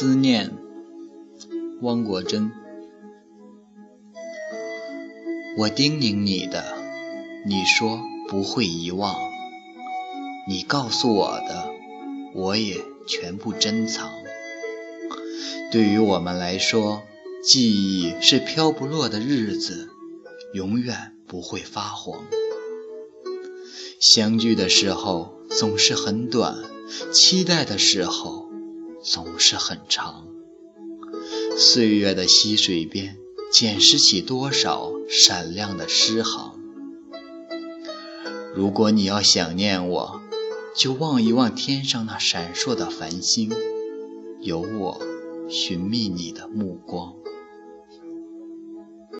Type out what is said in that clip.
思念，汪国真。我叮咛你的，你说不会遗忘；你告诉我的，我也全部珍藏。对于我们来说，记忆是飘不落的日子，永远不会发黄。相聚的时候总是很短，期待的时候总是很长。岁月的溪水边，捡拾起多少闪亮的诗行。如果你要想念我，就望一望天上那闪烁的繁星，有我寻觅你的目光。